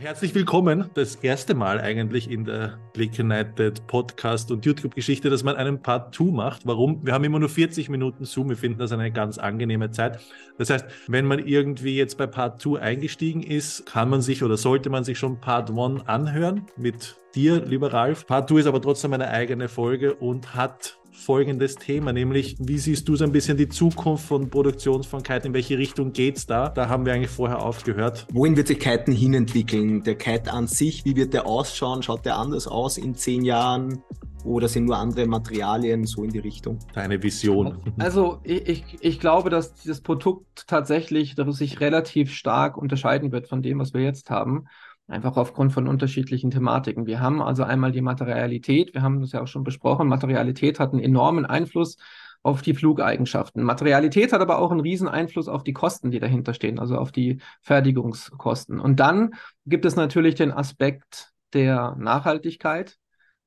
Herzlich willkommen. Das erste Mal eigentlich in der Click United Podcast und YouTube-Geschichte, dass man einen Part 2 macht. Warum? Wir haben immer nur 40 Minuten Zoom. Wir finden das eine ganz angenehme Zeit. Das heißt, wenn man irgendwie jetzt bei Part 2 eingestiegen ist, kann man sich oder sollte man sich schon Part 1 anhören mit dir, lieber Ralf. Part 2 ist aber trotzdem eine eigene Folge und hat folgendes Thema, nämlich wie siehst du so ein bisschen die Zukunft von Produktion von Kite, in welche Richtung geht es da? Da haben wir eigentlich vorher aufgehört. Wohin wird sich Kiten hinentwickeln? Der Kite an sich, wie wird der ausschauen? Schaut der anders aus in zehn Jahren? Oder sind nur andere Materialien so in die Richtung? Deine Vision. Also ich, ich glaube, dass dieses Produkt tatsächlich dass sich relativ stark unterscheiden wird von dem, was wir jetzt haben. Einfach aufgrund von unterschiedlichen Thematiken. Wir haben also einmal die Materialität, wir haben das ja auch schon besprochen. Materialität hat einen enormen Einfluss auf die Flugeigenschaften. Materialität hat aber auch einen riesen Einfluss auf die Kosten, die dahinter stehen, also auf die Fertigungskosten. Und dann gibt es natürlich den Aspekt der Nachhaltigkeit,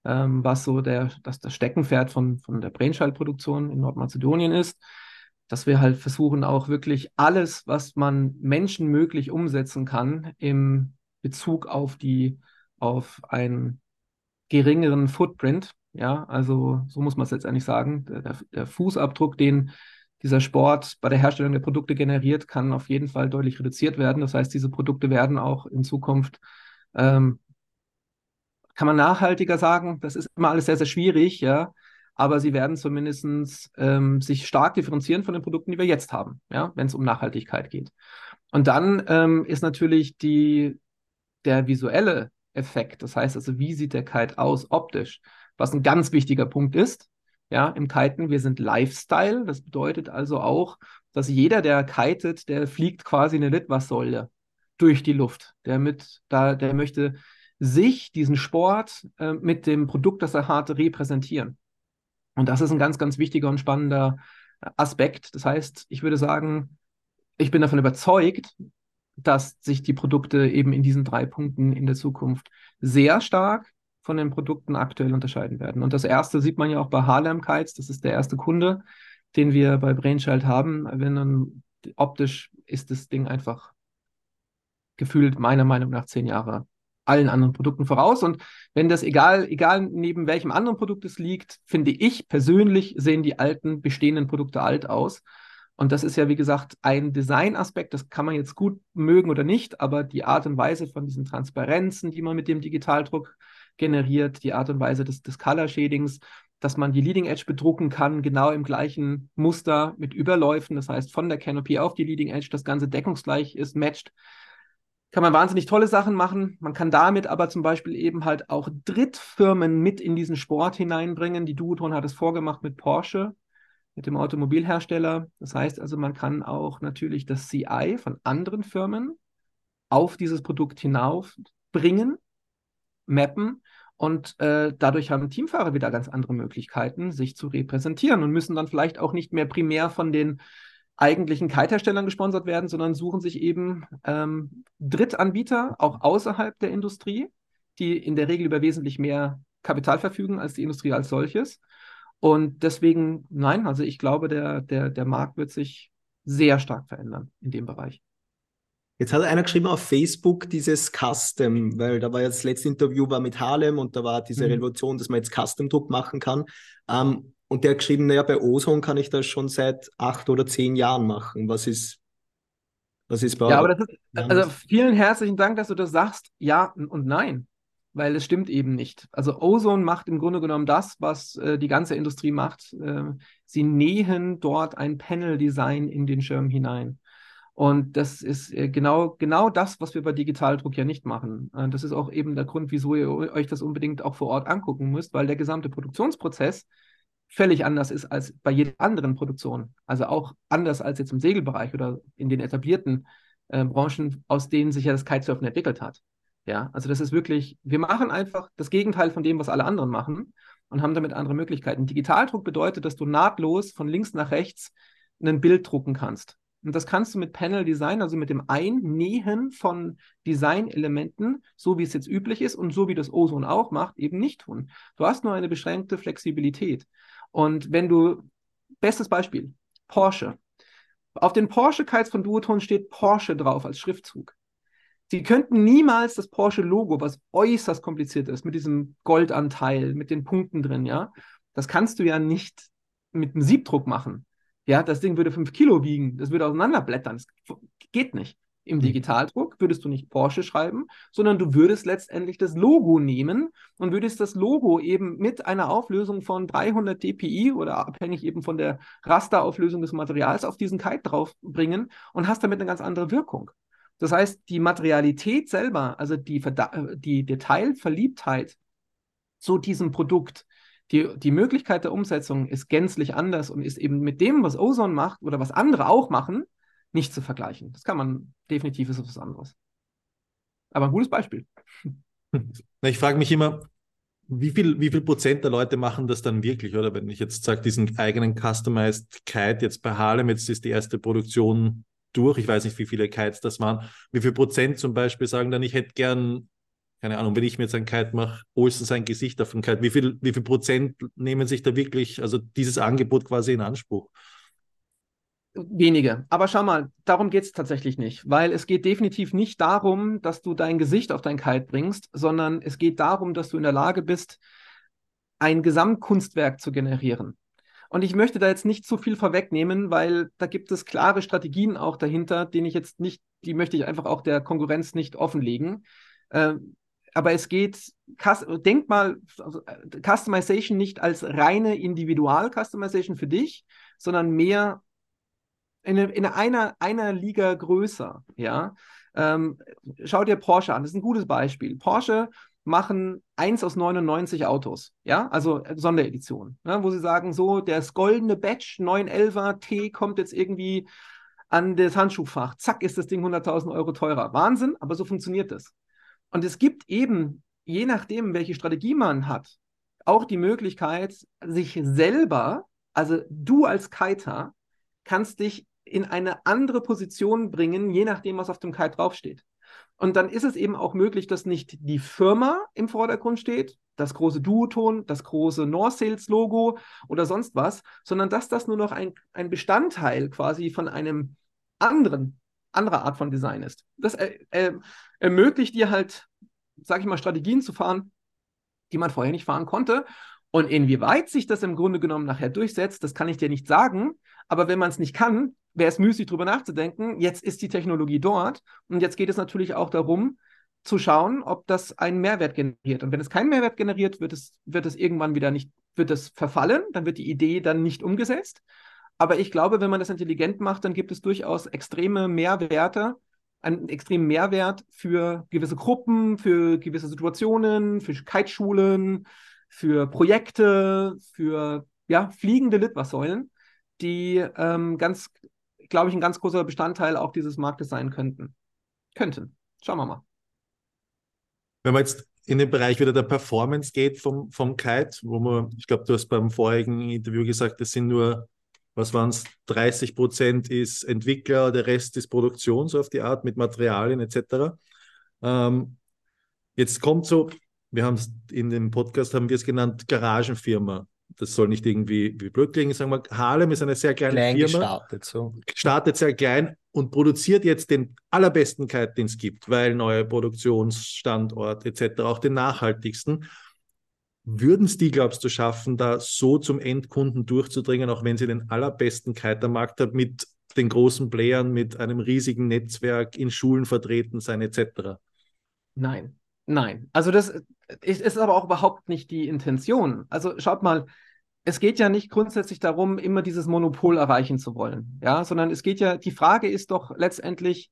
ähm, was so der, das, das Steckenpferd von, von der Brainchild-Produktion in Nordmazedonien ist dass wir halt versuchen, auch wirklich alles, was man menschenmöglich umsetzen kann, im Bezug auf die, auf einen geringeren Footprint. Ja, also so muss man es letztendlich sagen. Der, der, Fußabdruck, den dieser Sport bei der Herstellung der Produkte generiert, kann auf jeden Fall deutlich reduziert werden. Das heißt, diese Produkte werden auch in Zukunft, ähm, kann man nachhaltiger sagen, das ist immer alles sehr, sehr schwierig, ja, aber sie werden zumindest ähm, sich stark differenzieren von den Produkten, die wir jetzt haben, ja, wenn es um Nachhaltigkeit geht. Und dann ähm, ist natürlich die der visuelle Effekt, das heißt also, wie sieht der Kite aus optisch, was ein ganz wichtiger Punkt ist. Ja, im Kiten, wir sind Lifestyle. Das bedeutet also auch, dass jeder, der kitet, der fliegt quasi eine Litwassäule durch die Luft. Der mit, da, der möchte sich, diesen Sport äh, mit dem Produkt, das er hat, repräsentieren. Und das ist ein ganz, ganz wichtiger und spannender Aspekt. Das heißt, ich würde sagen, ich bin davon überzeugt, dass sich die Produkte eben in diesen drei Punkten in der Zukunft sehr stark von den Produkten aktuell unterscheiden werden. Und das erste sieht man ja auch bei Harlem Kites, das ist der erste Kunde, den wir bei Brainchild haben. Wenn dann optisch ist das Ding einfach gefühlt meiner Meinung nach zehn Jahre allen anderen Produkten voraus. Und wenn das egal, egal neben welchem anderen Produkt es liegt, finde ich persönlich sehen die alten bestehenden Produkte alt aus. Und das ist ja, wie gesagt, ein Designaspekt, das kann man jetzt gut mögen oder nicht, aber die Art und Weise von diesen Transparenzen, die man mit dem Digitaldruck generiert, die Art und Weise des, des Color Shadings, dass man die Leading Edge bedrucken kann, genau im gleichen Muster mit Überläufen, das heißt von der Canopy auf die Leading Edge, das Ganze deckungsgleich ist, matcht, kann man wahnsinnig tolle Sachen machen. Man kann damit aber zum Beispiel eben halt auch Drittfirmen mit in diesen Sport hineinbringen. Die Duotron hat es vorgemacht mit Porsche mit dem Automobilhersteller. Das heißt also, man kann auch natürlich das CI von anderen Firmen auf dieses Produkt hinauf bringen, mappen und äh, dadurch haben Teamfahrer wieder ganz andere Möglichkeiten, sich zu repräsentieren und müssen dann vielleicht auch nicht mehr primär von den eigentlichen Kite-Herstellern gesponsert werden, sondern suchen sich eben ähm, Drittanbieter, auch außerhalb der Industrie, die in der Regel über wesentlich mehr Kapital verfügen als die Industrie als solches und deswegen, nein, also ich glaube, der, der, der Markt wird sich sehr stark verändern in dem Bereich. Jetzt hat einer geschrieben auf Facebook dieses Custom, weil da war ja das letzte Interview war mit Harlem und da war diese mhm. Revolution, dass man jetzt Custom-Druck machen kann. Ähm, und der hat geschrieben, naja, bei Ozone kann ich das schon seit acht oder zehn Jahren machen. Was ist, was ist bei Ja, aber das ist, also vielen herzlichen Dank, dass du das sagst. Ja und nein weil es stimmt eben nicht. Also Ozone macht im Grunde genommen das, was äh, die ganze Industrie macht. Äh, sie nähen dort ein Panel-Design in den Schirm hinein. Und das ist äh, genau, genau das, was wir bei Digitaldruck ja nicht machen. Äh, das ist auch eben der Grund, wieso ihr euch das unbedingt auch vor Ort angucken müsst, weil der gesamte Produktionsprozess völlig anders ist als bei jeder anderen Produktion. Also auch anders als jetzt im Segelbereich oder in den etablierten äh, Branchen, aus denen sich ja das Kitesurfen entwickelt hat. Ja, also das ist wirklich, wir machen einfach das Gegenteil von dem, was alle anderen machen und haben damit andere Möglichkeiten. Digitaldruck bedeutet, dass du nahtlos von links nach rechts ein Bild drucken kannst. Und das kannst du mit Panel Design, also mit dem Einnähen von Designelementen, so wie es jetzt üblich ist und so wie das Ozone auch macht, eben nicht tun. Du hast nur eine beschränkte Flexibilität. Und wenn du, bestes Beispiel, Porsche. Auf den Porsche-Kites von Duoton steht Porsche drauf als Schriftzug. Sie könnten niemals das Porsche-Logo, was äußerst kompliziert ist, mit diesem Goldanteil, mit den Punkten drin, ja, das kannst du ja nicht mit einem Siebdruck machen. Ja, das Ding würde fünf Kilo wiegen, das würde auseinanderblättern. Das geht nicht. Im hm. Digitaldruck würdest du nicht Porsche schreiben, sondern du würdest letztendlich das Logo nehmen und würdest das Logo eben mit einer Auflösung von 300 dpi oder abhängig eben von der Rasterauflösung des Materials auf diesen Kite draufbringen und hast damit eine ganz andere Wirkung. Das heißt, die Materialität selber, also die, die Detailverliebtheit zu diesem Produkt, die, die Möglichkeit der Umsetzung ist gänzlich anders und ist eben mit dem, was Ozone macht oder was andere auch machen, nicht zu vergleichen. Das kann man definitiv, ist was anderes. Aber ein gutes Beispiel. Ich frage mich immer, wie viel, wie viel Prozent der Leute machen das dann wirklich? Oder wenn ich jetzt sage, diesen eigenen Customized Kite jetzt bei Harlem, jetzt ist die erste Produktion durch, ich weiß nicht, wie viele Kites das waren, wie viel Prozent zum Beispiel sagen dann, ich hätte gern, keine Ahnung, wenn ich mir jetzt ein Kite mache, Olsen sein Gesicht auf dem Kite, wie viel, wie viel Prozent nehmen sich da wirklich, also dieses Angebot quasi in Anspruch? Wenige. Aber schau mal, darum geht es tatsächlich nicht, weil es geht definitiv nicht darum, dass du dein Gesicht auf dein Kite bringst, sondern es geht darum, dass du in der Lage bist, ein Gesamtkunstwerk zu generieren. Und ich möchte da jetzt nicht zu viel vorwegnehmen, weil da gibt es klare Strategien auch dahinter, denen ich jetzt nicht, die möchte ich einfach auch der Konkurrenz nicht offenlegen. Äh, aber es geht, denk mal, also, äh, Customization nicht als reine Individual-Customization für dich, sondern mehr in, in einer, einer Liga größer, ja. Ähm, schau dir Porsche an, das ist ein gutes Beispiel. Porsche machen 1 aus 99 Autos, ja, also äh, Sonderedition, ne, wo sie sagen, so, das goldene Batch 911er T kommt jetzt irgendwie an das Handschuhfach, zack, ist das Ding 100.000 Euro teurer. Wahnsinn, aber so funktioniert das. Und es gibt eben, je nachdem, welche Strategie man hat, auch die Möglichkeit, sich selber, also du als Kiter, kannst dich in eine andere Position bringen, je nachdem, was auf dem Kite draufsteht. Und dann ist es eben auch möglich, dass nicht die Firma im Vordergrund steht, das große Duoton, das große Norsales-Logo oder sonst was, sondern dass das nur noch ein, ein Bestandteil quasi von einem anderen, anderer Art von Design ist. Das äh, äh, ermöglicht dir halt, sag ich mal, Strategien zu fahren, die man vorher nicht fahren konnte. Und inwieweit sich das im Grunde genommen nachher durchsetzt, das kann ich dir nicht sagen. Aber wenn man es nicht kann, wäre es müßig, darüber nachzudenken. Jetzt ist die Technologie dort und jetzt geht es natürlich auch darum, zu schauen, ob das einen Mehrwert generiert. Und wenn es keinen Mehrwert generiert, wird es, wird es irgendwann wieder nicht, wird es verfallen, dann wird die Idee dann nicht umgesetzt. Aber ich glaube, wenn man das intelligent macht, dann gibt es durchaus extreme Mehrwerte, einen extremen Mehrwert für gewisse Gruppen, für gewisse Situationen, für Kiteschulen, für Projekte, für ja, fliegende Litwassäulen, die ähm, ganz glaube ich, ein ganz großer Bestandteil auch dieses Marktes sein könnten. Könnten. Schauen wir mal. Wenn man jetzt in den Bereich wieder der Performance geht vom, vom Kite, wo man, ich glaube, du hast beim vorigen Interview gesagt, es sind nur, was waren es, 30 Prozent ist Entwickler, der Rest ist Produktion, so auf die Art, mit Materialien etc. Ähm, jetzt kommt so, wir haben es in dem Podcast, haben wir es genannt, Garagenfirma das soll nicht irgendwie wie blöd klingen, sagen wir, Harlem ist eine sehr kleine klein Firma. Gestartet, so. Startet sehr klein und produziert jetzt den allerbesten Kite, den es gibt, weil neuer Produktionsstandort etc., auch den nachhaltigsten. Würden es die, glaubst du, schaffen, da so zum Endkunden durchzudringen, auch wenn sie den allerbesten Kite am Markt hat, mit den großen Playern, mit einem riesigen Netzwerk in Schulen vertreten sein etc.? Nein, Nein, also das ist, ist aber auch überhaupt nicht die Intention. Also schaut mal, es geht ja nicht grundsätzlich darum, immer dieses Monopol erreichen zu wollen, ja, sondern es geht ja, die Frage ist doch letztendlich,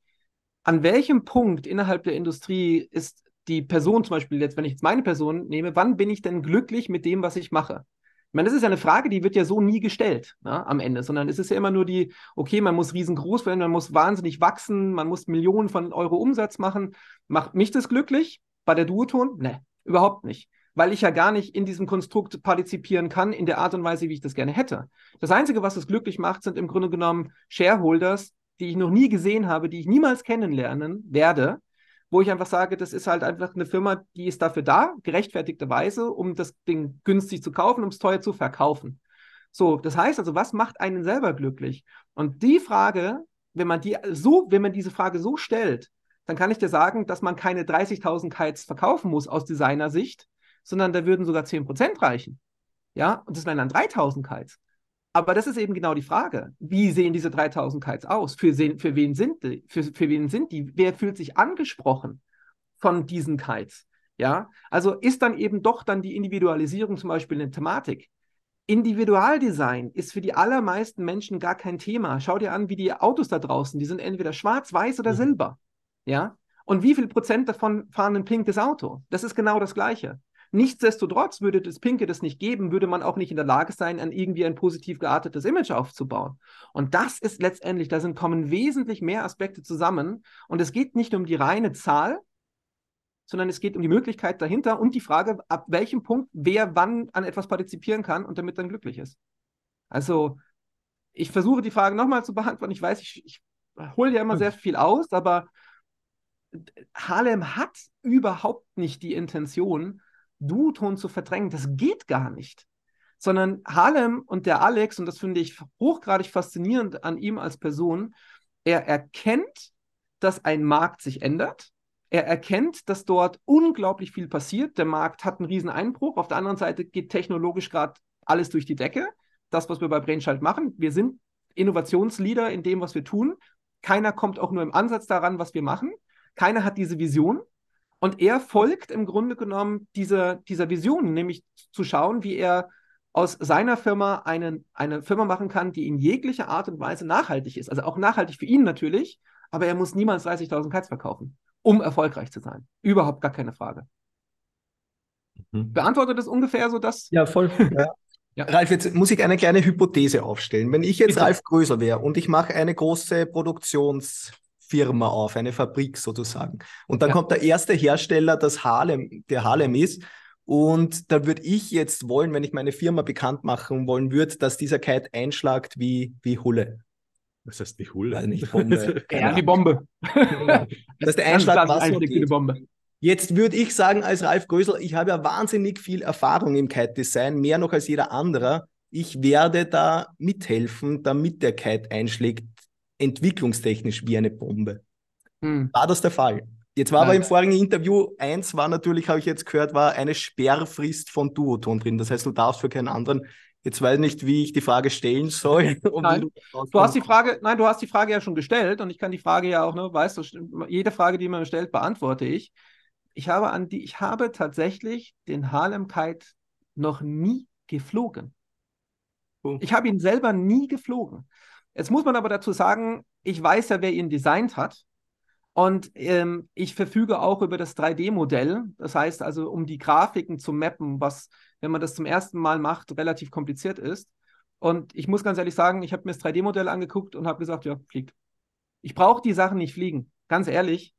an welchem Punkt innerhalb der Industrie ist die Person zum Beispiel jetzt, wenn ich jetzt meine Person nehme, wann bin ich denn glücklich mit dem, was ich mache? Ich meine, das ist ja eine Frage, die wird ja so nie gestellt ne, am Ende, sondern es ist ja immer nur die, okay, man muss riesengroß werden, man muss wahnsinnig wachsen, man muss Millionen von Euro Umsatz machen. Macht mich das glücklich? Bei der Duoton? Ne, überhaupt nicht. Weil ich ja gar nicht in diesem Konstrukt partizipieren kann, in der Art und Weise, wie ich das gerne hätte. Das Einzige, was es glücklich macht, sind im Grunde genommen Shareholders, die ich noch nie gesehen habe, die ich niemals kennenlernen werde, wo ich einfach sage, das ist halt einfach eine Firma, die ist dafür da, gerechtfertigterweise, um das Ding günstig zu kaufen, um es teuer zu verkaufen. So, das heißt also, was macht einen selber glücklich? Und die Frage, wenn man die so, wenn man diese Frage so stellt, dann kann ich dir sagen, dass man keine 30.000 Kites verkaufen muss aus Designersicht, sondern da würden sogar 10% reichen. Ja, und das wären dann 3.000 Kites. Aber das ist eben genau die Frage. Wie sehen diese 3000 Kites aus? Für, für, wen sind die? Für, für wen sind die? Wer fühlt sich angesprochen von diesen Kites? Ja, also ist dann eben doch dann die Individualisierung zum Beispiel eine Thematik. Individualdesign ist für die allermeisten Menschen gar kein Thema. Schau dir an, wie die Autos da draußen, die sind entweder schwarz, weiß oder mhm. silber. Ja, und wie viel Prozent davon fahren ein pinkes Auto? Das ist genau das Gleiche. Nichtsdestotrotz würde das Pinke das nicht geben, würde man auch nicht in der Lage sein, ein irgendwie ein positiv geartetes Image aufzubauen. Und das ist letztendlich, da sind, kommen wesentlich mehr Aspekte zusammen. Und es geht nicht um die reine Zahl, sondern es geht um die Möglichkeit dahinter und die Frage, ab welchem Punkt wer wann an etwas partizipieren kann und damit dann glücklich ist. Also, ich versuche die Frage nochmal zu beantworten. Ich weiß, ich, ich hole ja immer sehr viel aus, aber Harlem hat überhaupt nicht die Intention, Duoton zu verdrängen. Das geht gar nicht. Sondern Harlem und der Alex, und das finde ich hochgradig faszinierend an ihm als Person, er erkennt, dass ein Markt sich ändert. Er erkennt, dass dort unglaublich viel passiert. Der Markt hat einen riesen Einbruch. Auf der anderen Seite geht technologisch gerade alles durch die Decke. Das, was wir bei Brainchild machen. Wir sind Innovationsleader in dem, was wir tun. Keiner kommt auch nur im Ansatz daran, was wir machen. Keiner hat diese Vision. Und er folgt im Grunde genommen dieser, dieser Vision, nämlich zu schauen, wie er aus seiner Firma einen, eine Firma machen kann, die in jeglicher Art und Weise nachhaltig ist. Also auch nachhaltig für ihn natürlich, aber er muss niemals 30.000 Kites verkaufen, um erfolgreich zu sein. Überhaupt gar keine Frage. Mhm. Beantwortet das ungefähr so das? Ja, voll. Ja. Ja. Ralf, jetzt muss ich eine kleine Hypothese aufstellen. Wenn ich jetzt Bitte. Ralf Größer wäre und ich mache eine große Produktions- Firma auf, eine Fabrik sozusagen. Und dann ja. kommt der erste Hersteller, das Harlem, der Harlem ist. Und da würde ich jetzt wollen, wenn ich meine Firma bekannt machen wollen würde, dass dieser Kite einschlagt wie, wie Hulle. Was heißt wie Hulle? Weil nicht Bombe. ja, die Bombe. dass der Einschlag was so geht. Bombe. Jetzt würde ich sagen, als Ralf Grösel, ich habe ja wahnsinnig viel Erfahrung im Kite-Design, mehr noch als jeder andere. Ich werde da mithelfen, damit der Kite einschlägt entwicklungstechnisch wie eine Bombe. Hm. War das der Fall? Jetzt war Nein. aber im vorigen Interview eins war natürlich, habe ich jetzt gehört, war eine Sperrfrist von Duoton drin. Das heißt, du darfst für keinen anderen. Jetzt weiß ich nicht, wie ich die Frage stellen soll. Nein. Du, hast die Frage, nein, du hast die Frage ja schon gestellt und ich kann die Frage ja auch, ne, weißt du, jede Frage, die man stellt, beantworte ich. Ich habe an die, ich habe tatsächlich den Harlem Kite noch nie geflogen. Oh. Ich habe ihn selber nie geflogen. Jetzt muss man aber dazu sagen, ich weiß ja, wer ihn designt hat. Und ähm, ich verfüge auch über das 3D-Modell. Das heißt also, um die Grafiken zu mappen, was, wenn man das zum ersten Mal macht, relativ kompliziert ist. Und ich muss ganz ehrlich sagen, ich habe mir das 3D-Modell angeguckt und habe gesagt, ja, fliegt. Ich brauche die Sachen nicht fliegen. Ganz ehrlich.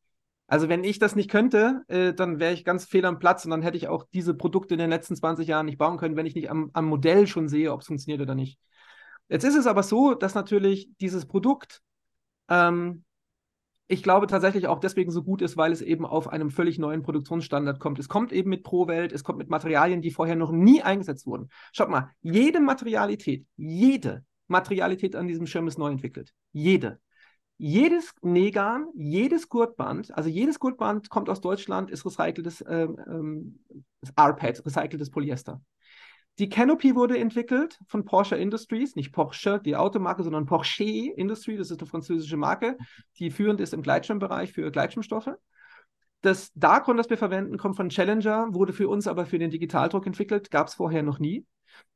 Also wenn ich das nicht könnte, äh, dann wäre ich ganz fehl am Platz und dann hätte ich auch diese Produkte in den letzten 20 Jahren nicht bauen können, wenn ich nicht am, am Modell schon sehe, ob es funktioniert oder nicht. Jetzt ist es aber so, dass natürlich dieses Produkt, ähm, ich glaube tatsächlich auch deswegen so gut ist, weil es eben auf einem völlig neuen Produktionsstandard kommt. Es kommt eben mit Pro-Welt, es kommt mit Materialien, die vorher noch nie eingesetzt wurden. Schaut mal, jede Materialität, jede Materialität an diesem Schirm ist neu entwickelt. Jede. Jedes Negan, jedes Gurtband, also jedes Gurtband kommt aus Deutschland, ist recyceltes ähm, ähm, RPAD, recyceltes Polyester. Die Canopy wurde entwickelt von Porsche Industries, nicht Porsche, die Automarke, sondern Porsche Industries, das ist eine französische Marke, die führend ist im Gleitschirmbereich für Gleitschirmstoffe. Das Darkon, das wir verwenden, kommt von Challenger, wurde für uns aber für den Digitaldruck entwickelt, gab es vorher noch nie.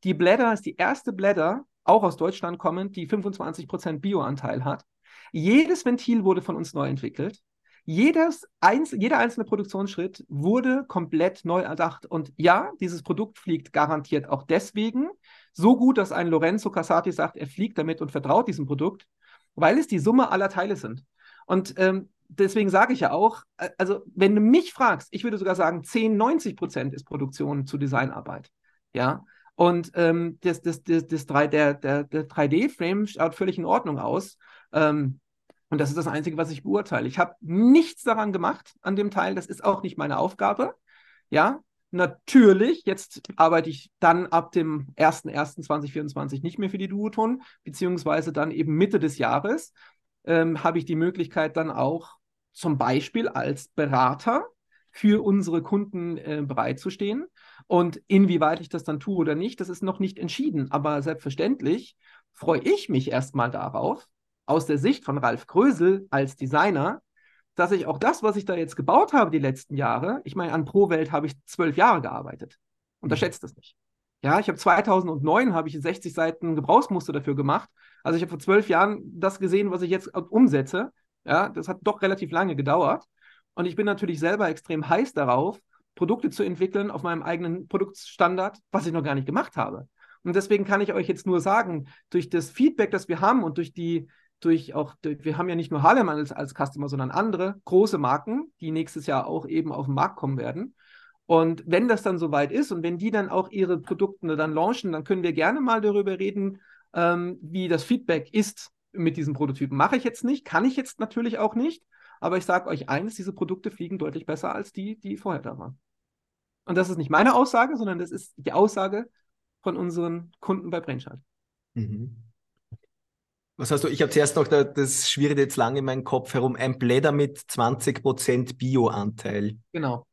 Die Blätter ist die erste Blätter, auch aus Deutschland kommend, die 25% Bioanteil hat. Jedes Ventil wurde von uns neu entwickelt. Jedes, eins, jeder einzelne Produktionsschritt wurde komplett neu erdacht. Und ja, dieses Produkt fliegt garantiert auch deswegen so gut, dass ein Lorenzo Casati sagt, er fliegt damit und vertraut diesem Produkt, weil es die Summe aller Teile sind. Und ähm, deswegen sage ich ja auch, äh, also wenn du mich fragst, ich würde sogar sagen, 10, 90 Prozent ist Produktion zu Designarbeit. Ja. Und ähm, das, das, das, das 3, der, der, der 3D-Frame schaut völlig in Ordnung aus. Ähm, und das ist das Einzige, was ich beurteile. Ich habe nichts daran gemacht an dem Teil. Das ist auch nicht meine Aufgabe. Ja, natürlich, jetzt arbeite ich dann ab dem 01.01.2024 nicht mehr für die Duoton, beziehungsweise dann eben Mitte des Jahres ähm, habe ich die Möglichkeit dann auch zum Beispiel als Berater für unsere Kunden äh, bereitzustehen. Und inwieweit ich das dann tue oder nicht, das ist noch nicht entschieden. Aber selbstverständlich freue ich mich erstmal darauf, aus der Sicht von Ralf Grösel als Designer, dass ich auch das, was ich da jetzt gebaut habe die letzten Jahre, ich meine, an ProWelt habe ich zwölf Jahre gearbeitet. Unterschätzt das nicht. Ja, ich habe 2009 habe ich 60 Seiten Gebrauchsmuster dafür gemacht. Also ich habe vor zwölf Jahren das gesehen, was ich jetzt umsetze. Ja, das hat doch relativ lange gedauert. Und ich bin natürlich selber extrem heiß darauf, Produkte zu entwickeln auf meinem eigenen Produktstandard, was ich noch gar nicht gemacht habe. Und deswegen kann ich euch jetzt nur sagen, durch das Feedback, das wir haben und durch die, durch auch, durch, wir haben ja nicht nur Harlem als, als Customer, sondern andere große Marken, die nächstes Jahr auch eben auf den Markt kommen werden. Und wenn das dann soweit ist und wenn die dann auch ihre Produkte dann launchen, dann können wir gerne mal darüber reden, ähm, wie das Feedback ist mit diesen Prototypen. Mache ich jetzt nicht, kann ich jetzt natürlich auch nicht. Aber ich sage euch eines, diese Produkte fliegen deutlich besser als die, die vorher da waren. Und das ist nicht meine Aussage, sondern das ist die Aussage von unseren Kunden bei Brainchild. Mhm. Was hast du? Ich habe zuerst noch, da, das schwirrt jetzt lange in meinem Kopf herum, ein Blätter mit 20% Bio-Anteil. Genau.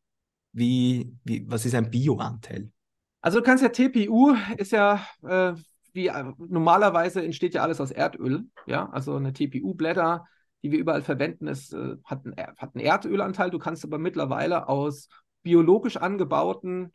Wie, wie, was ist ein Bio-Anteil? Also du kannst ja TPU ist ja äh, wie äh, normalerweise entsteht ja alles aus Erdöl, ja, also eine TPU-Blätter die wir überall verwenden, ist, äh, hat, einen, hat einen Erdölanteil. Du kannst aber mittlerweile aus biologisch angebauten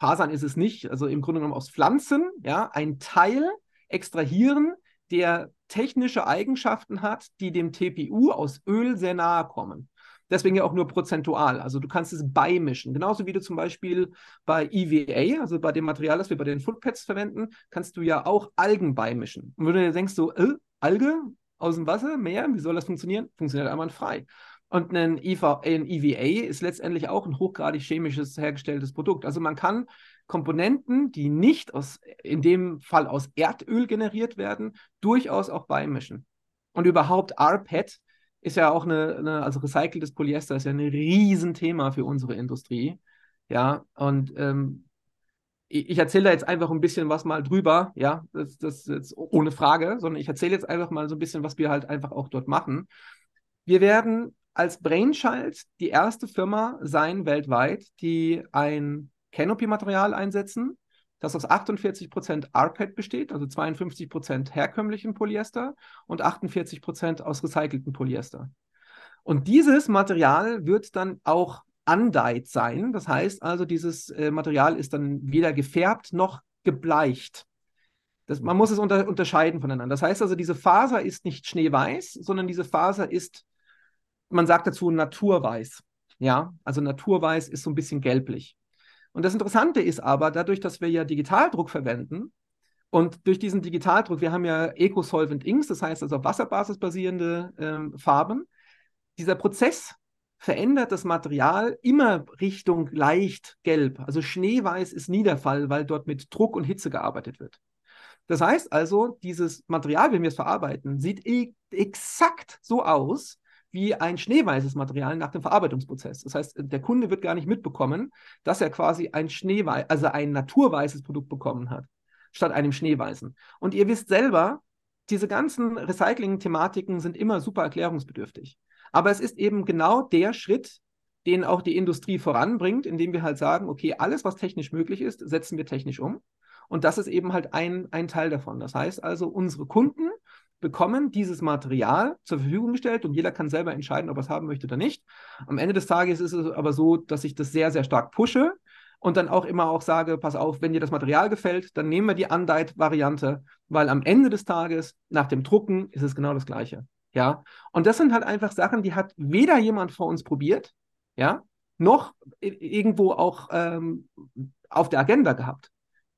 Fasern ist es nicht, also im Grunde genommen aus Pflanzen, ja, ein Teil extrahieren, der technische Eigenschaften hat, die dem TPU aus Öl sehr nahe kommen. Deswegen ja auch nur prozentual. Also du kannst es beimischen. Genauso wie du zum Beispiel bei EVA, also bei dem Material, das wir bei den Footpads verwenden, kannst du ja auch Algen beimischen. Und wenn du dir denkst, so, äh, Alge aus dem Wasser, Meer, wie soll das funktionieren? Funktioniert einmal frei. Und ein, EVA, ein EVA ist letztendlich auch ein hochgradig chemisches hergestelltes Produkt. Also man kann Komponenten, die nicht aus, in dem Fall aus Erdöl generiert werden, durchaus auch beimischen. Und überhaupt RPET ist ja auch eine, eine, also recyceltes Polyester ist ja ein Riesenthema für unsere Industrie. Ja, und ähm, ich, ich erzähle da jetzt einfach ein bisschen was mal drüber, ja, das, das jetzt ohne Frage, sondern ich erzähle jetzt einfach mal so ein bisschen, was wir halt einfach auch dort machen. Wir werden als Brainchild die erste Firma sein weltweit, die ein Canopy-Material einsetzen, das aus 48% RPET besteht, also 52% herkömmlichen Polyester und 48% aus recyceltem Polyester. Und dieses Material wird dann auch undyed sein. Das heißt also, dieses äh, Material ist dann weder gefärbt noch gebleicht. Das, man muss es unter, unterscheiden voneinander. Das heißt also, diese Faser ist nicht schneeweiß, sondern diese Faser ist, man sagt dazu naturweiß. Ja, also naturweiß ist so ein bisschen gelblich. Und das Interessante ist aber, dadurch, dass wir ja Digitaldruck verwenden und durch diesen Digitaldruck, wir haben ja Eco-Solvent Inks, das heißt also auf Wasserbasis basierende ähm, Farben, dieser Prozess verändert das Material immer Richtung leicht gelb. Also schneeweiß ist nie der Fall, weil dort mit Druck und Hitze gearbeitet wird. Das heißt also, dieses Material, wenn wir es verarbeiten, sieht e exakt so aus, wie ein schneeweißes Material nach dem Verarbeitungsprozess. Das heißt, der Kunde wird gar nicht mitbekommen, dass er quasi ein schneeweiß, also ein naturweißes Produkt bekommen hat, statt einem schneeweißen. Und ihr wisst selber, diese ganzen Recycling-Thematiken sind immer super erklärungsbedürftig. Aber es ist eben genau der Schritt, den auch die Industrie voranbringt, indem wir halt sagen, okay, alles, was technisch möglich ist, setzen wir technisch um. Und das ist eben halt ein, ein Teil davon. Das heißt also, unsere Kunden bekommen dieses Material zur Verfügung gestellt und jeder kann selber entscheiden, ob er es haben möchte oder nicht. Am Ende des Tages ist es aber so, dass ich das sehr, sehr stark pushe und dann auch immer auch sage, pass auf, wenn dir das Material gefällt, dann nehmen wir die Undyed-Variante, weil am Ende des Tages, nach dem Drucken, ist es genau das Gleiche. Ja, und das sind halt einfach Sachen, die hat weder jemand vor uns probiert, ja, noch irgendwo auch ähm, auf der Agenda gehabt.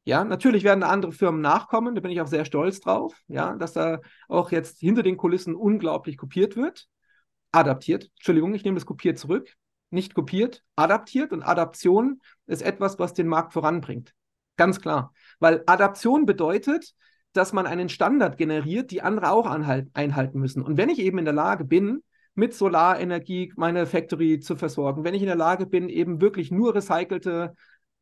Ja, natürlich werden andere Firmen nachkommen, da bin ich auch sehr stolz drauf, ja, dass da auch jetzt hinter den Kulissen unglaublich kopiert wird. Adaptiert, Entschuldigung, ich nehme das kopiert zurück. Nicht kopiert, adaptiert und Adaption ist etwas, was den Markt voranbringt. Ganz klar. Weil Adaption bedeutet, dass man einen Standard generiert, die andere auch einhalten müssen. Und wenn ich eben in der Lage bin, mit Solarenergie meine Factory zu versorgen, wenn ich in der Lage bin, eben wirklich nur recycelte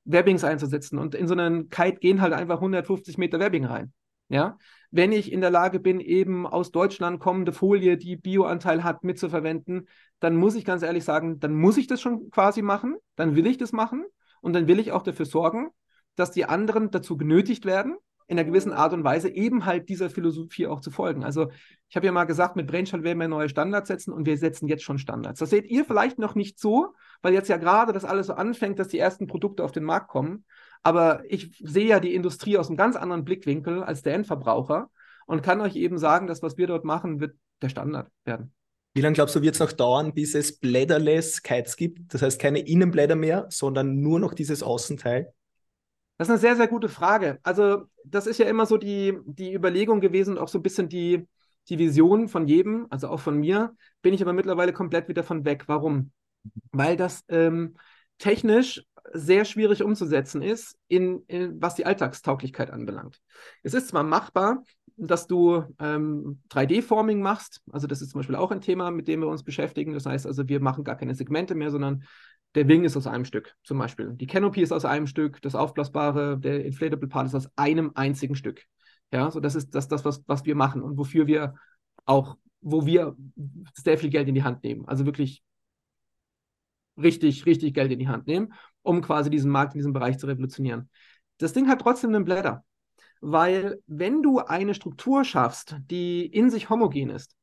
Webbings einzusetzen. Und in so einen Kite gehen halt einfach 150 Meter Webbing rein. Ja, wenn ich in der Lage bin, eben aus Deutschland kommende Folie, die Bioanteil hat, mitzuverwenden, dann muss ich ganz ehrlich sagen, dann muss ich das schon quasi machen, dann will ich das machen und dann will ich auch dafür sorgen, dass die anderen dazu genötigt werden, in einer gewissen Art und Weise eben halt dieser Philosophie auch zu folgen. Also ich habe ja mal gesagt, mit Brainshot werden wir neue Standards setzen und wir setzen jetzt schon Standards. Das seht ihr vielleicht noch nicht so, weil jetzt ja gerade das alles so anfängt, dass die ersten Produkte auf den Markt kommen. Aber ich sehe ja die Industrie aus einem ganz anderen Blickwinkel als der Endverbraucher und kann euch eben sagen, dass was wir dort machen, wird der Standard werden. Wie lange glaubst du, wird es noch dauern, bis es Blätterless Kites gibt? Das heißt keine Innenblätter mehr, sondern nur noch dieses Außenteil? Das ist eine sehr, sehr gute Frage. Also, das ist ja immer so die, die Überlegung gewesen auch so ein bisschen die, die Vision von jedem, also auch von mir, bin ich aber mittlerweile komplett wieder von weg. Warum? Weil das ähm, technisch sehr schwierig umzusetzen ist, in, in, was die Alltagstauglichkeit anbelangt. Es ist zwar machbar, dass du ähm, 3D-Forming machst, also das ist zum Beispiel auch ein Thema, mit dem wir uns beschäftigen. Das heißt also, wir machen gar keine Segmente mehr, sondern der Wing ist aus einem Stück, zum Beispiel. Die Canopy ist aus einem Stück, das aufblasbare, der Inflatable Part ist aus einem einzigen Stück. Ja, so das ist das, das was, was wir machen und wofür wir auch, wo wir sehr viel Geld in die Hand nehmen. Also wirklich richtig, richtig Geld in die Hand nehmen, um quasi diesen Markt in diesem Bereich zu revolutionieren. Das Ding hat trotzdem einen Blätter, weil wenn du eine Struktur schaffst, die in sich homogen ist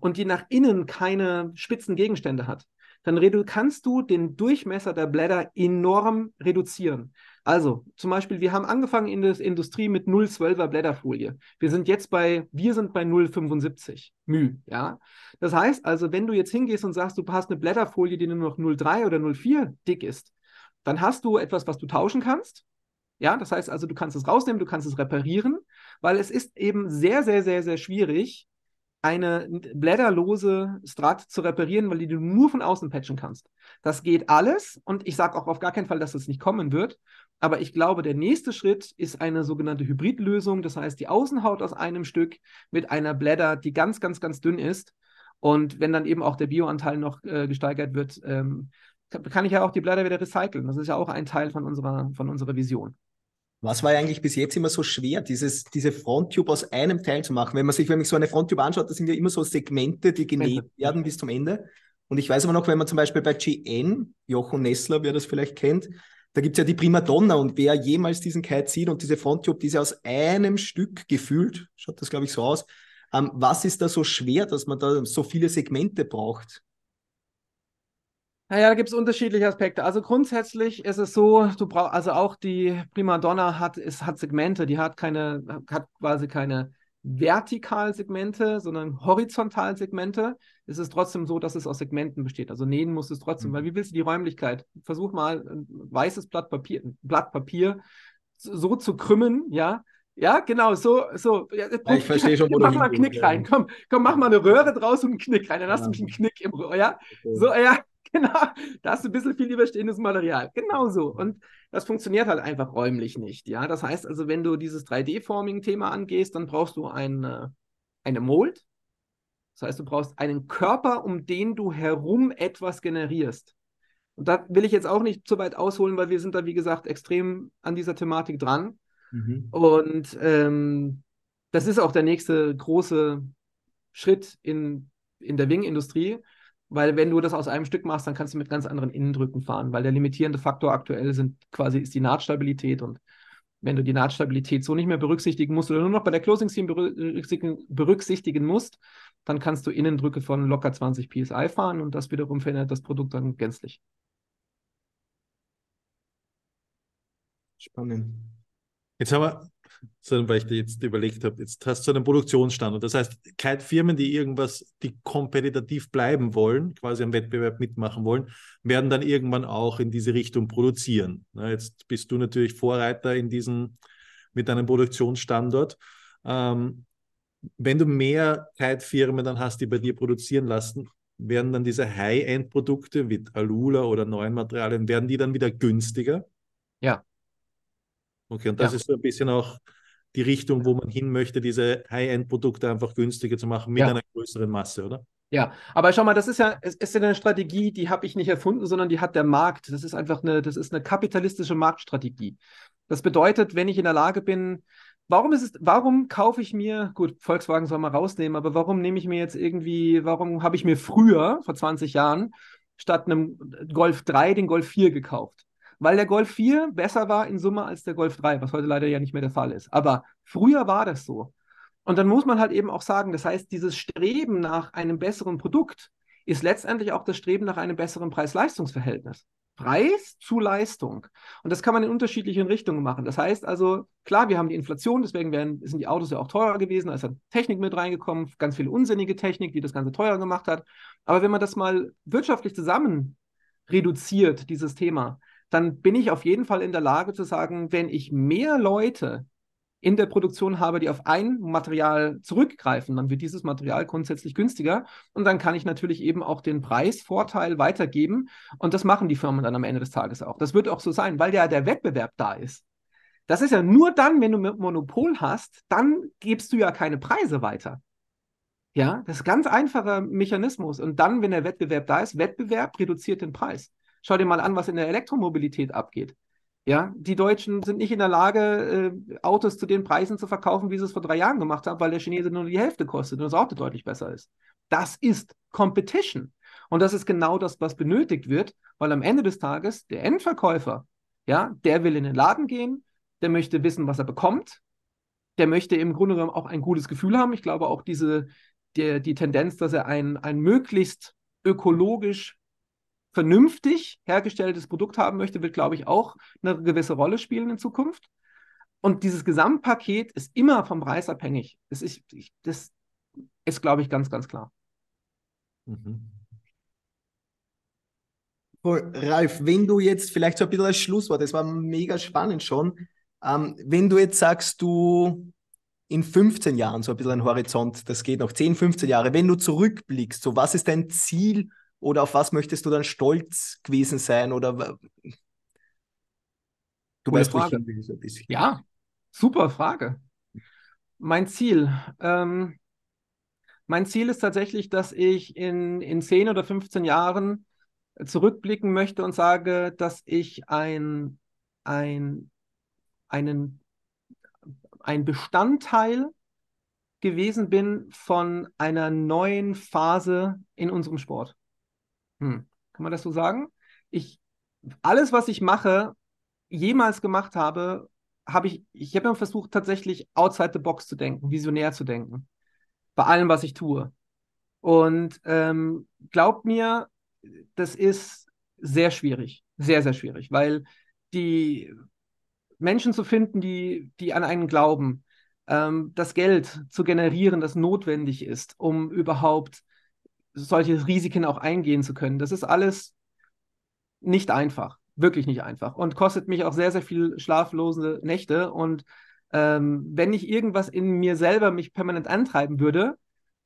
und die nach innen keine spitzen Gegenstände hat, dann kannst du den Durchmesser der Blätter enorm reduzieren. Also zum Beispiel, wir haben angefangen in der Industrie mit 0,12er Blätterfolie. Wir sind jetzt bei, wir sind bei 0,75 μ. Ja? Das heißt also, wenn du jetzt hingehst und sagst, du hast eine Blätterfolie, die nur noch 0,3 oder 0,4 dick ist, dann hast du etwas, was du tauschen kannst. Ja, das heißt also, du kannst es rausnehmen, du kannst es reparieren, weil es ist eben sehr, sehr, sehr, sehr schwierig, eine blätterlose Strat zu reparieren, weil die du nur von außen patchen kannst. Das geht alles und ich sage auch auf gar keinen Fall, dass das nicht kommen wird. Aber ich glaube, der nächste Schritt ist eine sogenannte Hybridlösung. Das heißt, die Außenhaut aus einem Stück mit einer Blätter, die ganz, ganz, ganz dünn ist. Und wenn dann eben auch der Bioanteil noch äh, gesteigert wird, ähm, kann ich ja auch die Blätter wieder recyceln. Das ist ja auch ein Teil von unserer, von unserer Vision. Was war eigentlich bis jetzt immer so schwer, dieses, diese Fronttube aus einem Teil zu machen? Wenn man sich, wenn man so eine Fronttube anschaut, das sind ja immer so Segmente, die genäht werden bis zum Ende. Und ich weiß aber noch, wenn man zum Beispiel bei GN, Jochen Nessler, wer das vielleicht kennt, da gibt es ja die Primadonna und wer jemals diesen Kite sieht und diese Fronttube, die ist ja aus einem Stück gefühlt, schaut das glaube ich so aus. Ähm, was ist da so schwer, dass man da so viele Segmente braucht? Naja, da gibt es unterschiedliche Aspekte. Also grundsätzlich ist es so, du brauchst, also auch die Primadonna hat, ist, hat Segmente, die hat keine, hat quasi keine Vertikalsegmente, sondern Horizontalsegmente. Es ist trotzdem so, dass es aus Segmenten besteht. Also nähen muss es trotzdem, mhm. weil wie willst du die Räumlichkeit? Versuch mal ein weißes Blatt Papier, ein Blatt Papier so zu krümmen, ja, ja, genau, so, so. Ja, ich verstehe schon, wo Mach mal einen Knick rein. Komm, komm, mach mal eine Röhre draus und einen Knick rein. Dann hast du nämlich einen Knick im Rohr, ja? Okay. So, ja, Genau, da hast du ein bisschen viel überstehendes Material. Genau so. Und das funktioniert halt einfach räumlich nicht. Ja, das heißt also, wenn du dieses 3D-Forming-Thema angehst, dann brauchst du eine, eine Mold. Das heißt, du brauchst einen Körper, um den du herum etwas generierst. Und da will ich jetzt auch nicht zu weit ausholen, weil wir sind da, wie gesagt, extrem an dieser Thematik dran. Mhm. Und ähm, das ist auch der nächste große Schritt in, in der Wing-Industrie. Weil wenn du das aus einem Stück machst, dann kannst du mit ganz anderen Innendrücken fahren, weil der limitierende Faktor aktuell sind quasi ist die Nahtstabilität und wenn du die Nahtstabilität so nicht mehr berücksichtigen musst oder nur noch bei der Closing Seam berücksichtigen, berücksichtigen musst, dann kannst du Innendrücke von locker 20 PSI fahren und das wiederum verändert das Produkt dann gänzlich. Spannend. Jetzt haben wir sondern weil ich dir jetzt überlegt habe, jetzt hast du einen Produktionsstandort. Das heißt, keine Firmen, die irgendwas, die kompetitiv bleiben wollen, quasi am Wettbewerb mitmachen wollen, werden dann irgendwann auch in diese Richtung produzieren. jetzt bist du natürlich Vorreiter in diesen, mit deinem Produktionsstandort. Ähm, wenn du mehr Kite-Firmen dann hast, die bei dir produzieren lassen, werden dann diese High-End-Produkte wie Alula oder neuen Materialien, werden die dann wieder günstiger? Ja, Okay, und das ja. ist so ein bisschen auch die Richtung, wo man hin möchte, diese High-End-Produkte einfach günstiger zu machen mit ja. einer größeren Masse, oder? Ja, aber schau mal, das ist ja, es ist ja eine Strategie, die habe ich nicht erfunden, sondern die hat der Markt. Das ist einfach eine, das ist eine kapitalistische Marktstrategie. Das bedeutet, wenn ich in der Lage bin, warum ist es, warum kaufe ich mir, gut, Volkswagen soll man rausnehmen, aber warum nehme ich mir jetzt irgendwie, warum habe ich mir früher, vor 20 Jahren, statt einem Golf 3 den Golf 4 gekauft? Weil der Golf 4 besser war in Summe als der Golf 3, was heute leider ja nicht mehr der Fall ist. Aber früher war das so. Und dann muss man halt eben auch sagen, das heißt, dieses Streben nach einem besseren Produkt ist letztendlich auch das Streben nach einem besseren Preis-Leistungs-Verhältnis. Preis zu Leistung. Und das kann man in unterschiedlichen Richtungen machen. Das heißt also, klar, wir haben die Inflation, deswegen werden, sind die Autos ja auch teurer gewesen, da ist dann Technik mit reingekommen, ganz viel unsinnige Technik, die das Ganze teurer gemacht hat. Aber wenn man das mal wirtschaftlich zusammen reduziert, dieses Thema, dann bin ich auf jeden Fall in der Lage zu sagen, wenn ich mehr Leute in der Produktion habe, die auf ein Material zurückgreifen, dann wird dieses Material grundsätzlich günstiger und dann kann ich natürlich eben auch den Preisvorteil weitergeben und das machen die Firmen dann am Ende des Tages auch. Das wird auch so sein, weil ja der Wettbewerb da ist. Das ist ja nur dann, wenn du ein Monopol hast, dann gibst du ja keine Preise weiter. Ja, das ist ein ganz einfacher Mechanismus. Und dann, wenn der Wettbewerb da ist, Wettbewerb reduziert den Preis. Schau dir mal an, was in der Elektromobilität abgeht. Ja, die Deutschen sind nicht in der Lage, äh, Autos zu den Preisen zu verkaufen, wie sie es vor drei Jahren gemacht haben, weil der Chinese nur die Hälfte kostet und das Auto deutlich besser ist. Das ist Competition. Und das ist genau das, was benötigt wird, weil am Ende des Tages der Endverkäufer, ja, der will in den Laden gehen, der möchte wissen, was er bekommt, der möchte im Grunde genommen auch ein gutes Gefühl haben. Ich glaube auch diese, der, die Tendenz, dass er ein, ein möglichst ökologisch vernünftig hergestelltes Produkt haben möchte, wird, glaube ich, auch eine gewisse Rolle spielen in Zukunft. Und dieses Gesamtpaket ist immer vom Preis abhängig. Das ist, das ist glaube ich, ganz, ganz klar. Mhm. Ralf, wenn du jetzt vielleicht so ein bisschen als Schlusswort, das war mega spannend schon, ähm, wenn du jetzt sagst, du in 15 Jahren, so ein bisschen ein Horizont, das geht noch 10, 15 Jahre, wenn du zurückblickst, so was ist dein Ziel oder auf was möchtest du dann stolz gewesen sein? Oder du weißt, wo ich so ein bisschen. Ja, super Frage. Mein Ziel. Ähm, mein Ziel ist tatsächlich, dass ich in, in 10 oder 15 Jahren zurückblicken möchte und sage, dass ich ein, ein, einen, ein Bestandteil gewesen bin von einer neuen Phase in unserem Sport. Hm. Kann man das so sagen? Ich, alles, was ich mache, jemals gemacht habe, habe ich, ich habe immer versucht, tatsächlich outside the box zu denken, visionär zu denken. Bei allem, was ich tue. Und ähm, glaubt mir, das ist sehr schwierig. Sehr, sehr schwierig, weil die Menschen zu finden, die, die an einen glauben, ähm, das Geld zu generieren, das notwendig ist, um überhaupt solche Risiken auch eingehen zu können. Das ist alles nicht einfach, wirklich nicht einfach und kostet mich auch sehr, sehr viel schlaflose Nächte. Und ähm, wenn ich irgendwas in mir selber mich permanent antreiben würde,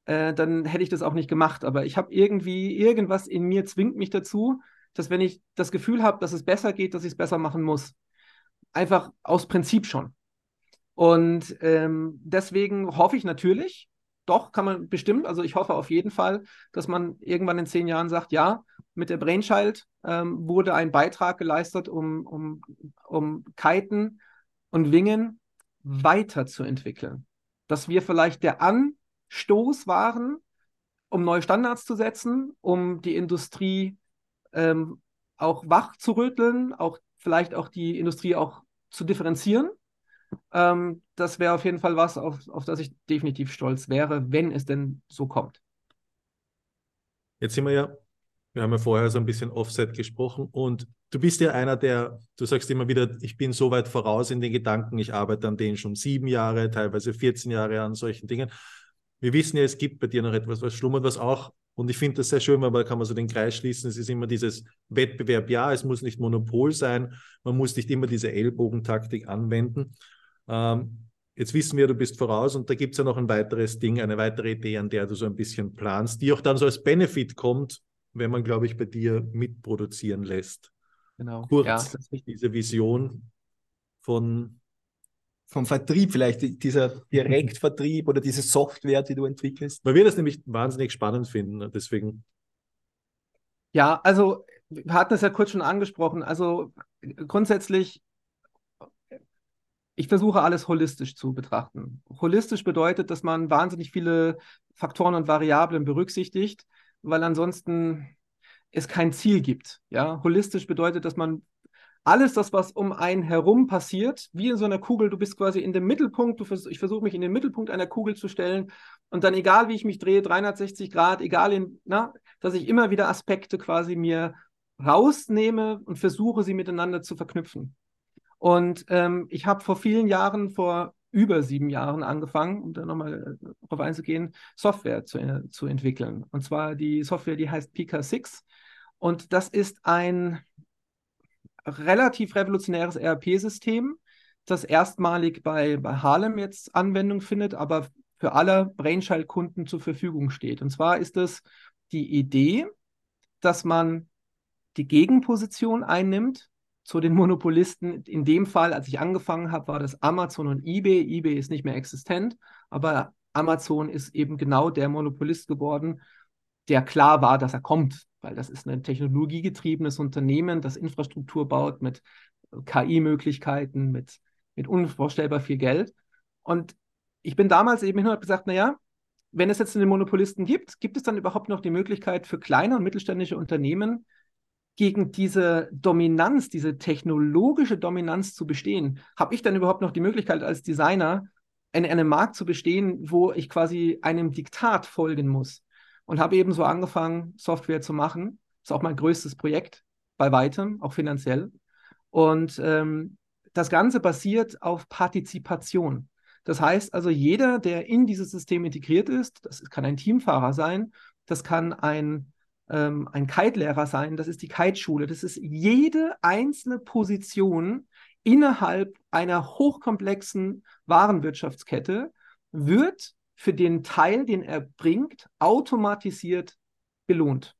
äh, dann hätte ich das auch nicht gemacht. Aber ich habe irgendwie, irgendwas in mir zwingt mich dazu, dass wenn ich das Gefühl habe, dass es besser geht, dass ich es besser machen muss. Einfach aus Prinzip schon. Und ähm, deswegen hoffe ich natürlich, doch, kann man bestimmt. Also ich hoffe auf jeden Fall, dass man irgendwann in zehn Jahren sagt, ja, mit der Brainchild ähm, wurde ein Beitrag geleistet, um, um, um Kiten und Wingen weiterzuentwickeln. Dass wir vielleicht der Anstoß waren, um neue Standards zu setzen, um die Industrie ähm, auch wach zu rütteln, auch vielleicht auch die Industrie auch zu differenzieren ähm, das wäre auf jeden Fall was, auf, auf das ich definitiv stolz wäre, wenn es denn so kommt. Jetzt sind wir ja, wir haben ja vorher so ein bisschen Offset gesprochen und du bist ja einer, der, du sagst immer wieder, ich bin so weit voraus in den Gedanken, ich arbeite an denen schon sieben Jahre, teilweise 14 Jahre an solchen Dingen. Wir wissen ja, es gibt bei dir noch etwas, was schlummert, was auch und ich finde das sehr schön, weil da kann man so den Kreis schließen. Es ist immer dieses Wettbewerb. Ja, es muss nicht Monopol sein. Man muss nicht immer diese Ellbogentaktik anwenden. Ähm, jetzt wissen wir, du bist voraus und da gibt es ja noch ein weiteres Ding, eine weitere Idee, an der du so ein bisschen planst, die auch dann so als Benefit kommt, wenn man, glaube ich, bei dir mitproduzieren lässt. Genau. Kurz, ja, diese Vision von vom Vertrieb vielleicht, dieser Direktvertrieb oder diese Software, die du entwickelst? Weil wir das nämlich wahnsinnig spannend finden, ne? deswegen. Ja, also wir hatten es ja kurz schon angesprochen. Also grundsätzlich ich versuche alles holistisch zu betrachten. Holistisch bedeutet, dass man wahnsinnig viele Faktoren und Variablen berücksichtigt, weil ansonsten es kein Ziel gibt. Ja, holistisch bedeutet, dass man alles das, was um einen herum passiert, wie in so einer Kugel, du bist quasi in dem Mittelpunkt, vers ich versuche mich in den Mittelpunkt einer Kugel zu stellen und dann egal wie ich mich drehe, 360 Grad, egal in, na, dass ich immer wieder Aspekte quasi mir rausnehme und versuche, sie miteinander zu verknüpfen. Und ähm, ich habe vor vielen Jahren, vor über sieben Jahren angefangen, um da nochmal äh, darauf einzugehen, Software zu, äh, zu entwickeln. Und zwar die Software, die heißt Pika 6. Und das ist ein relativ revolutionäres ERP-System, das erstmalig bei, bei Harlem jetzt Anwendung findet, aber für alle Brainchild-Kunden zur Verfügung steht. Und zwar ist es die Idee, dass man die Gegenposition einnimmt zu den Monopolisten. In dem Fall, als ich angefangen habe, war das Amazon und eBay. eBay ist nicht mehr existent, aber Amazon ist eben genau der Monopolist geworden, der klar war, dass er kommt, weil das ist ein technologiegetriebenes Unternehmen, das Infrastruktur baut mit KI-Möglichkeiten, mit, mit unvorstellbar viel Geld. Und ich bin damals eben hin und habe gesagt, naja, wenn es jetzt einen Monopolisten gibt, gibt es dann überhaupt noch die Möglichkeit für kleine und mittelständische Unternehmen, gegen diese Dominanz, diese technologische Dominanz zu bestehen? Habe ich dann überhaupt noch die Möglichkeit als Designer, in einem Markt zu bestehen, wo ich quasi einem Diktat folgen muss? Und habe eben so angefangen, Software zu machen. Ist auch mein größtes Projekt bei weitem, auch finanziell. Und ähm, das Ganze basiert auf Partizipation. Das heißt also, jeder, der in dieses System integriert ist, das kann ein Teamfahrer sein, das kann ein ähm, ein Kite-Lehrer sein, das ist die Kite-Schule. Das ist jede einzelne Position innerhalb einer hochkomplexen Warenwirtschaftskette wird für den Teil, den er bringt, automatisiert belohnt.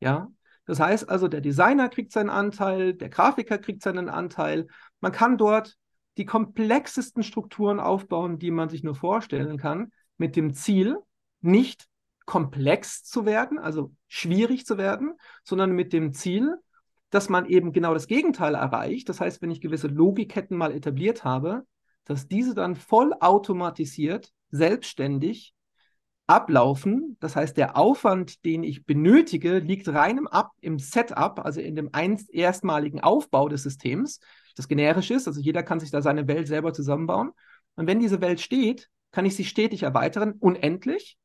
Ja, das heißt also, der Designer kriegt seinen Anteil, der Grafiker kriegt seinen Anteil. Man kann dort die komplexesten Strukturen aufbauen, die man sich nur vorstellen kann, mit dem Ziel, nicht komplex zu werden, also schwierig zu werden, sondern mit dem Ziel, dass man eben genau das Gegenteil erreicht. Das heißt, wenn ich gewisse Logikketten mal etabliert habe, dass diese dann vollautomatisiert, selbstständig ablaufen. Das heißt, der Aufwand, den ich benötige, liegt rein im, Ab im Setup, also in dem einst erstmaligen Aufbau des Systems, das generisch ist. Also jeder kann sich da seine Welt selber zusammenbauen. Und wenn diese Welt steht, kann ich sie stetig erweitern, unendlich.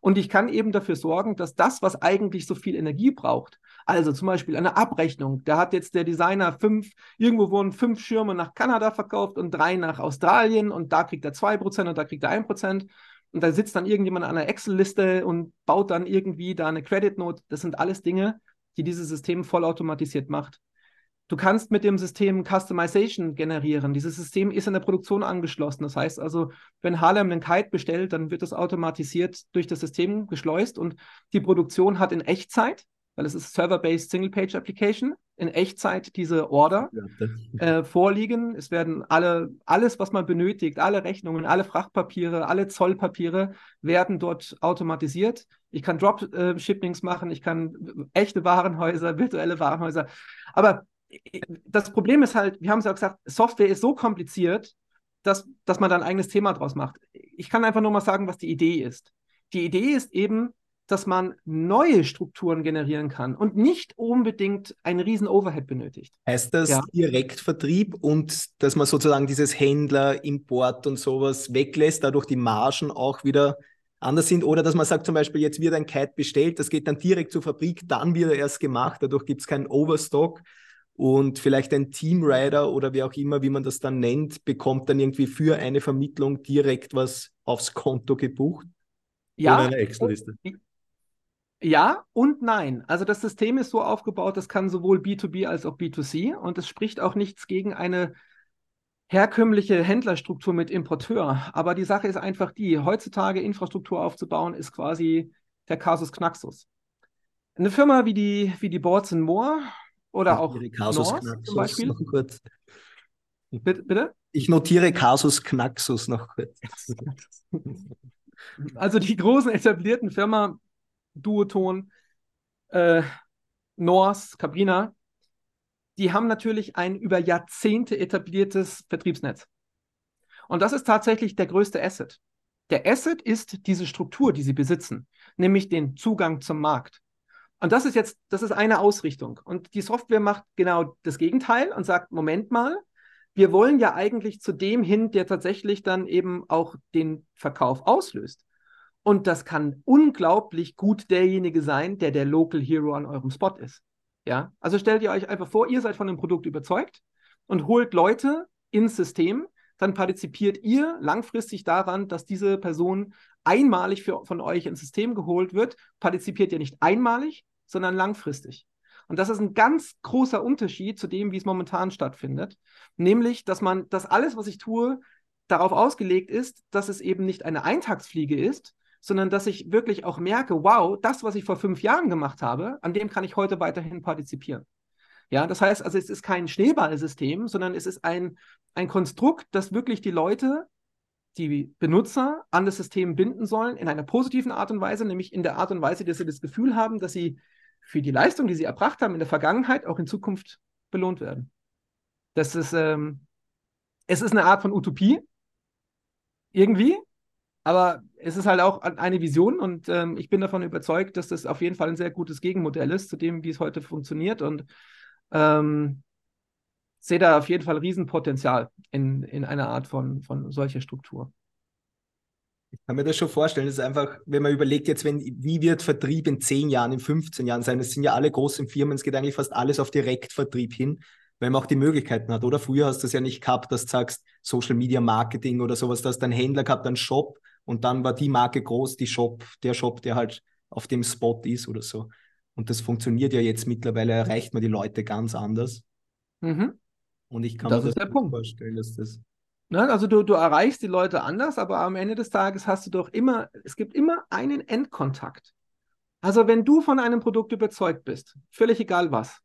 Und ich kann eben dafür sorgen, dass das, was eigentlich so viel Energie braucht, also zum Beispiel eine Abrechnung, da hat jetzt der Designer fünf, irgendwo wurden fünf Schirme nach Kanada verkauft und drei nach Australien und da kriegt er zwei Prozent und da kriegt er ein Prozent. Und da sitzt dann irgendjemand an einer Excel-Liste und baut dann irgendwie da eine Credit Note. Das sind alles Dinge, die dieses System vollautomatisiert macht. Du kannst mit dem System Customization generieren. Dieses System ist in der Produktion angeschlossen. Das heißt also, wenn Harlem einen Kite bestellt, dann wird das automatisiert durch das System geschleust und die Produktion hat in Echtzeit, weil es ist Server-Based Single-Page Application, in Echtzeit diese Order äh, vorliegen. Es werden alle, alles, was man benötigt, alle Rechnungen, alle Frachtpapiere, alle Zollpapiere werden dort automatisiert. Ich kann Dropshippings machen, ich kann echte Warenhäuser, virtuelle Warenhäuser. Aber das Problem ist halt, wir haben es ja gesagt, Software ist so kompliziert, dass, dass man da ein eigenes Thema draus macht. Ich kann einfach nur mal sagen, was die Idee ist. Die Idee ist eben, dass man neue Strukturen generieren kann und nicht unbedingt einen riesen Overhead benötigt. Heißt das ja. Direktvertrieb und dass man sozusagen dieses Händler, Import und sowas weglässt, dadurch die Margen auch wieder anders sind oder dass man sagt zum Beispiel, jetzt wird ein Kite bestellt, das geht dann direkt zur Fabrik, dann wird er erst gemacht, dadurch gibt es keinen Overstock und vielleicht ein Teamrider oder wie auch immer, wie man das dann nennt, bekommt dann irgendwie für eine Vermittlung direkt was aufs Konto gebucht? Ja. Oder eine Excel-Liste? Ja und nein. Also das System ist so aufgebaut, das kann sowohl B2B als auch B2C und es spricht auch nichts gegen eine herkömmliche Händlerstruktur mit Importeur. Aber die Sache ist einfach die, heutzutage Infrastruktur aufzubauen, ist quasi der Kasus Knaxus. Eine Firma wie die, wie die Boards Moore oder auch Kasus Norse zum Beispiel. Noch kurz. Bitte, bitte? Ich notiere Kasus Knaxus noch kurz. Also die großen etablierten Firmen, Duoton, äh, Norse, Cabrina, die haben natürlich ein über Jahrzehnte etabliertes Vertriebsnetz. Und das ist tatsächlich der größte Asset. Der Asset ist diese Struktur, die sie besitzen, nämlich den Zugang zum Markt. Und das ist jetzt, das ist eine Ausrichtung. Und die Software macht genau das Gegenteil und sagt, Moment mal, wir wollen ja eigentlich zu dem hin, der tatsächlich dann eben auch den Verkauf auslöst. Und das kann unglaublich gut derjenige sein, der der Local Hero an eurem Spot ist. Ja, also stellt ihr euch einfach vor, ihr seid von dem Produkt überzeugt und holt Leute ins System, dann partizipiert ihr langfristig daran, dass diese Person einmalig für, von euch ins System geholt wird, partizipiert ihr nicht einmalig, sondern langfristig. Und das ist ein ganz großer Unterschied zu dem, wie es momentan stattfindet. Nämlich, dass man, dass alles, was ich tue, darauf ausgelegt ist, dass es eben nicht eine Eintagsfliege ist, sondern dass ich wirklich auch merke, wow, das, was ich vor fünf Jahren gemacht habe, an dem kann ich heute weiterhin partizipieren. Ja, das heißt also, es ist kein Schneeballsystem, sondern es ist ein, ein Konstrukt, das wirklich die Leute, die Benutzer an das System binden sollen, in einer positiven Art und Weise, nämlich in der Art und Weise, dass sie das Gefühl haben, dass sie für die Leistung, die sie erbracht haben in der Vergangenheit, auch in Zukunft belohnt werden. Das ist, ähm, es ist eine Art von Utopie, irgendwie, aber es ist halt auch eine Vision und ähm, ich bin davon überzeugt, dass das auf jeden Fall ein sehr gutes Gegenmodell ist zu dem, wie es heute funktioniert und ähm, sehe da auf jeden Fall Riesenpotenzial in, in einer Art von, von solcher Struktur. Ich kann mir das schon vorstellen. Das ist einfach, wenn man überlegt, jetzt, wenn, wie wird Vertrieb in 10 Jahren, in 15 Jahren sein? Das sind ja alle großen Firmen, es geht eigentlich fast alles auf Direktvertrieb hin, weil man auch die Möglichkeiten hat. Oder früher hast du es ja nicht gehabt, dass du sagst, Social Media Marketing oder sowas, dass dein Händler gehabt, einen Shop und dann war die Marke groß, die Shop, der Shop, der halt auf dem Spot ist oder so. Und das funktioniert ja jetzt mittlerweile, erreicht man die Leute ganz anders. Mhm. Und ich kann Das mir ist das der gut Punkt. vorstellen, dass das. Ne? Also du, du erreichst die Leute anders, aber am Ende des Tages hast du doch immer, es gibt immer einen Endkontakt. Also wenn du von einem Produkt überzeugt bist, völlig egal was,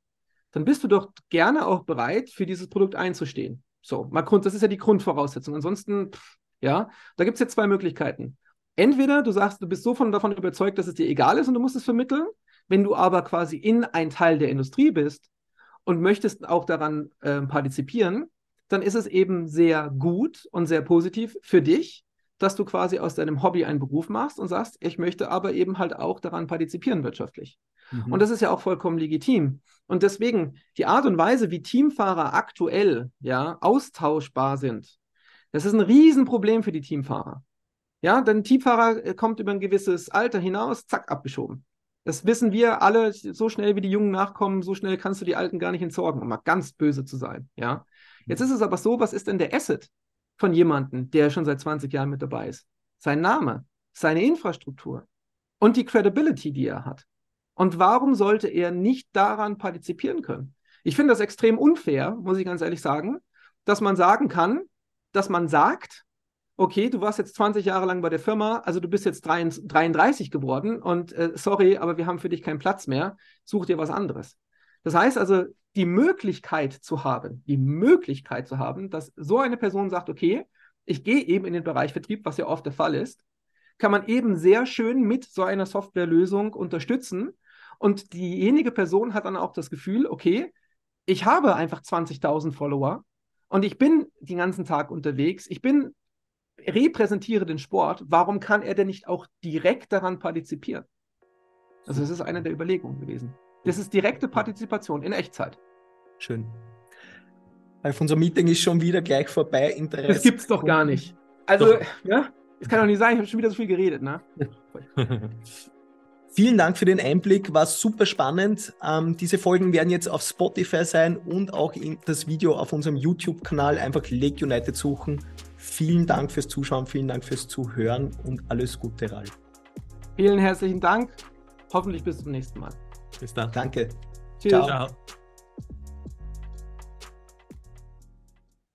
dann bist du doch gerne auch bereit, für dieses Produkt einzustehen. So, mal Grund, das ist ja die Grundvoraussetzung. Ansonsten, pff, ja, da gibt es jetzt zwei Möglichkeiten. Entweder du sagst, du bist so von, davon überzeugt, dass es dir egal ist und du musst es vermitteln. Wenn du aber quasi in ein Teil der Industrie bist und möchtest auch daran äh, partizipieren, dann ist es eben sehr gut und sehr positiv für dich, dass du quasi aus deinem Hobby einen Beruf machst und sagst, ich möchte aber eben halt auch daran partizipieren wirtschaftlich. Mhm. Und das ist ja auch vollkommen legitim. Und deswegen die Art und Weise, wie Teamfahrer aktuell ja austauschbar sind, das ist ein Riesenproblem für die Teamfahrer. Ja, denn ein Teamfahrer äh, kommt über ein gewisses Alter hinaus, zack, abgeschoben. Das wissen wir alle, so schnell wie die Jungen nachkommen, so schnell kannst du die Alten gar nicht entsorgen, um mal ganz böse zu sein. Ja. Jetzt ist es aber so, was ist denn der Asset von jemandem, der schon seit 20 Jahren mit dabei ist? Sein Name, seine Infrastruktur und die Credibility, die er hat. Und warum sollte er nicht daran partizipieren können? Ich finde das extrem unfair, muss ich ganz ehrlich sagen, dass man sagen kann, dass man sagt, okay, du warst jetzt 20 Jahre lang bei der Firma, also du bist jetzt 33 geworden und äh, sorry, aber wir haben für dich keinen Platz mehr, such dir was anderes. Das heißt also, die Möglichkeit zu haben, die Möglichkeit zu haben, dass so eine Person sagt, okay, ich gehe eben in den Bereich Vertrieb, was ja oft der Fall ist, kann man eben sehr schön mit so einer Softwarelösung unterstützen. Und diejenige Person hat dann auch das Gefühl, okay, ich habe einfach 20.000 Follower und ich bin den ganzen Tag unterwegs, ich bin repräsentiere den Sport, warum kann er denn nicht auch direkt daran partizipieren? Also das ist eine der Überlegungen gewesen. Das ist direkte Partizipation in Echtzeit. Schön. Auf unser Meeting ist schon wieder gleich vorbei. Interesse. Das gibt's doch gar nicht. Also, Doch. ja, es kann doch nicht sein, ich habe schon wieder so viel geredet, ne? Vielen Dank für den Einblick, war super spannend. Ähm, diese Folgen werden jetzt auf Spotify sein und auch in das Video auf unserem YouTube-Kanal. Einfach Lake United suchen. Vielen Dank fürs Zuschauen, vielen Dank fürs Zuhören und alles Gute, Ralf. Vielen herzlichen Dank. Hoffentlich bis zum nächsten Mal. Bis dann. Danke. Tschüss. Ciao. Ciao.